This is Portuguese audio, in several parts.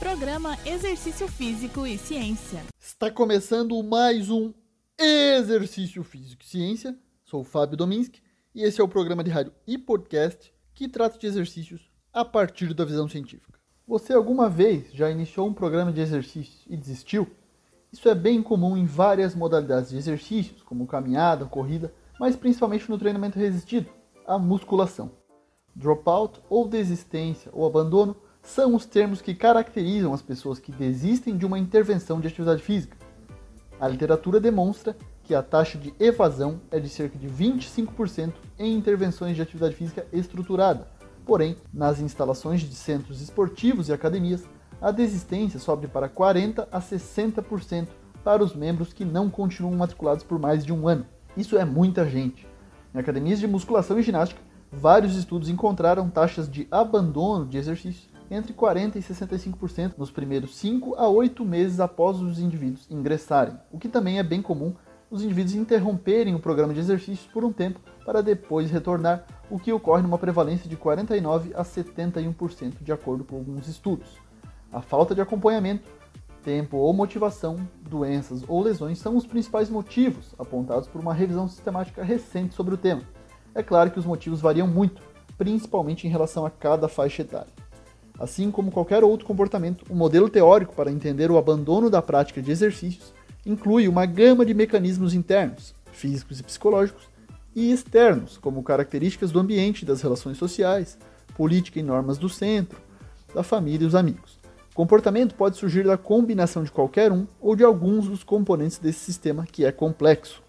Programa Exercício Físico e Ciência. Está começando mais um Exercício Físico e Ciência. Sou o Fábio Dominski e esse é o programa de rádio e podcast que trata de exercícios a partir da visão científica. Você alguma vez já iniciou um programa de exercícios e desistiu? Isso é bem comum em várias modalidades de exercícios, como caminhada, corrida, mas principalmente no treinamento resistido, a musculação. Dropout ou desistência ou abandono são os termos que caracterizam as pessoas que desistem de uma intervenção de atividade física. A literatura demonstra que a taxa de evasão é de cerca de 25% em intervenções de atividade física estruturada. Porém, nas instalações de centros esportivos e academias, a desistência sobe para 40 a 60% para os membros que não continuam matriculados por mais de um ano. Isso é muita gente. Em academias de musculação e ginástica, vários estudos encontraram taxas de abandono de exercícios entre 40% e 65% nos primeiros 5 a 8 meses após os indivíduos ingressarem, o que também é bem comum os indivíduos interromperem o programa de exercícios por um tempo para depois retornar, o que ocorre numa prevalência de 49 a 71% de acordo com alguns estudos. A falta de acompanhamento, tempo ou motivação, doenças ou lesões são os principais motivos apontados por uma revisão sistemática recente sobre o tema. É claro que os motivos variam muito, principalmente em relação a cada faixa etária. Assim como qualquer outro comportamento, o modelo teórico para entender o abandono da prática de exercícios inclui uma gama de mecanismos internos, físicos e psicológicos, e externos, como características do ambiente, das relações sociais, política e normas do centro, da família e os amigos. O comportamento pode surgir da combinação de qualquer um ou de alguns dos componentes desse sistema que é complexo.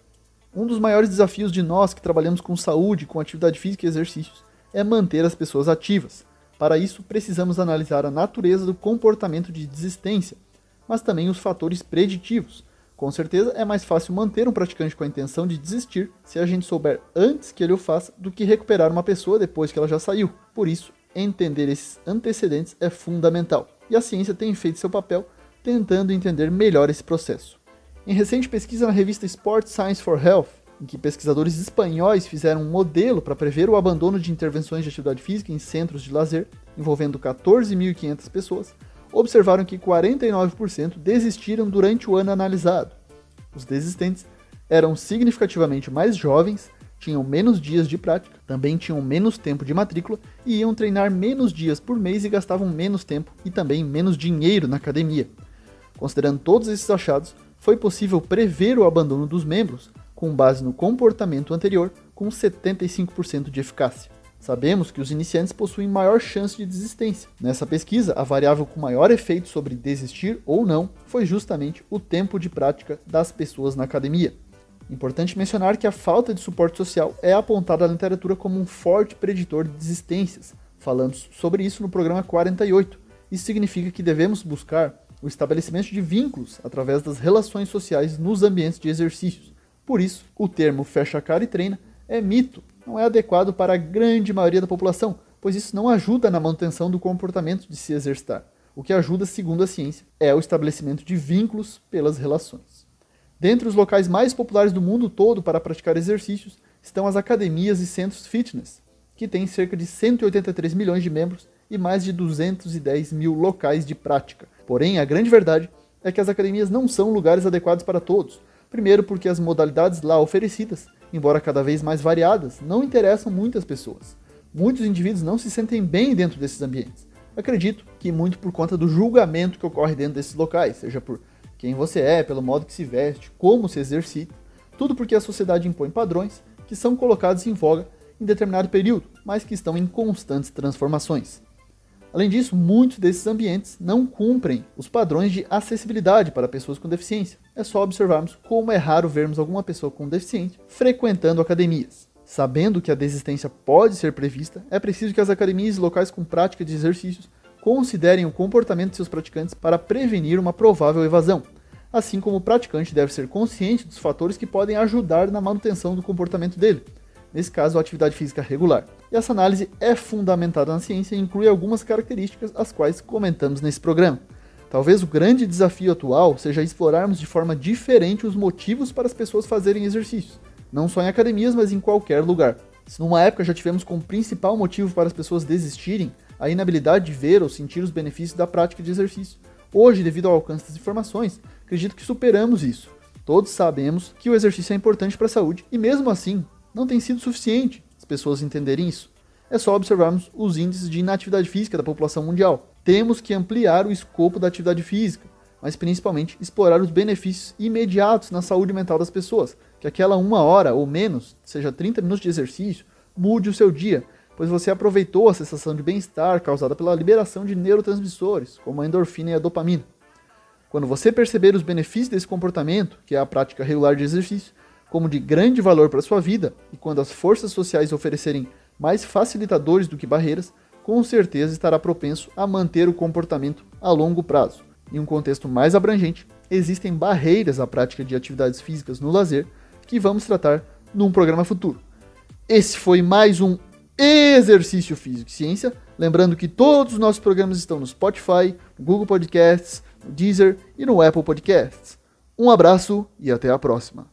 Um dos maiores desafios de nós que trabalhamos com saúde, com atividade física e exercícios é manter as pessoas ativas, para isso, precisamos analisar a natureza do comportamento de desistência, mas também os fatores preditivos. Com certeza, é mais fácil manter um praticante com a intenção de desistir se a gente souber antes que ele o faça do que recuperar uma pessoa depois que ela já saiu. Por isso, entender esses antecedentes é fundamental. E a ciência tem feito seu papel tentando entender melhor esse processo. Em recente pesquisa na revista Sport Science for Health, em que pesquisadores espanhóis fizeram um modelo para prever o abandono de intervenções de atividade física em centros de lazer, envolvendo 14.500 pessoas, observaram que 49% desistiram durante o ano analisado. Os desistentes eram significativamente mais jovens, tinham menos dias de prática, também tinham menos tempo de matrícula e iam treinar menos dias por mês e gastavam menos tempo e também menos dinheiro na academia. Considerando todos esses achados, foi possível prever o abandono dos membros com base no comportamento anterior, com 75% de eficácia. Sabemos que os iniciantes possuem maior chance de desistência. Nessa pesquisa, a variável com maior efeito sobre desistir ou não foi justamente o tempo de prática das pessoas na academia. Importante mencionar que a falta de suporte social é apontada na literatura como um forte preditor de desistências. Falamos sobre isso no programa 48. Isso significa que devemos buscar o estabelecimento de vínculos através das relações sociais nos ambientes de exercícios por isso, o termo fecha a cara e treina é mito, não é adequado para a grande maioria da população, pois isso não ajuda na manutenção do comportamento de se exercitar. O que ajuda, segundo a ciência, é o estabelecimento de vínculos pelas relações. Dentre os locais mais populares do mundo todo para praticar exercícios estão as academias e centros fitness, que têm cerca de 183 milhões de membros e mais de 210 mil locais de prática. Porém, a grande verdade é que as academias não são lugares adequados para todos, Primeiro, porque as modalidades lá oferecidas, embora cada vez mais variadas, não interessam muitas pessoas. Muitos indivíduos não se sentem bem dentro desses ambientes. Acredito que muito por conta do julgamento que ocorre dentro desses locais, seja por quem você é, pelo modo que se veste, como se exercita, tudo porque a sociedade impõe padrões que são colocados em voga em determinado período, mas que estão em constantes transformações. Além disso, muitos desses ambientes não cumprem os padrões de acessibilidade para pessoas com deficiência. É só observarmos como é raro vermos alguma pessoa com deficiente frequentando academias. Sabendo que a desistência pode ser prevista, é preciso que as academias locais com prática de exercícios considerem o comportamento de seus praticantes para prevenir uma provável evasão, assim como o praticante deve ser consciente dos fatores que podem ajudar na manutenção do comportamento dele, nesse caso, a atividade física regular. E essa análise é fundamentada na ciência e inclui algumas características as quais comentamos nesse programa. Talvez o grande desafio atual seja explorarmos de forma diferente os motivos para as pessoas fazerem exercícios, não só em academias, mas em qualquer lugar. Se numa época já tivemos como principal motivo para as pessoas desistirem a inabilidade de ver ou sentir os benefícios da prática de exercício. Hoje, devido ao alcance das informações, acredito que superamos isso. Todos sabemos que o exercício é importante para a saúde e, mesmo assim, não tem sido suficiente as pessoas entenderem isso. É só observarmos os índices de inatividade física da população mundial. Temos que ampliar o escopo da atividade física, mas principalmente explorar os benefícios imediatos na saúde mental das pessoas. Que aquela uma hora ou menos, seja 30 minutos de exercício, mude o seu dia, pois você aproveitou a sensação de bem-estar causada pela liberação de neurotransmissores, como a endorfina e a dopamina. Quando você perceber os benefícios desse comportamento, que é a prática regular de exercício, como de grande valor para sua vida, e quando as forças sociais oferecerem mais facilitadores do que barreiras, com certeza estará propenso a manter o comportamento a longo prazo. Em um contexto mais abrangente, existem barreiras à prática de atividades físicas no lazer que vamos tratar num programa futuro. Esse foi mais um Exercício Físico e Ciência. Lembrando que todos os nossos programas estão no Spotify, no Google Podcasts, no Deezer e no Apple Podcasts. Um abraço e até a próxima.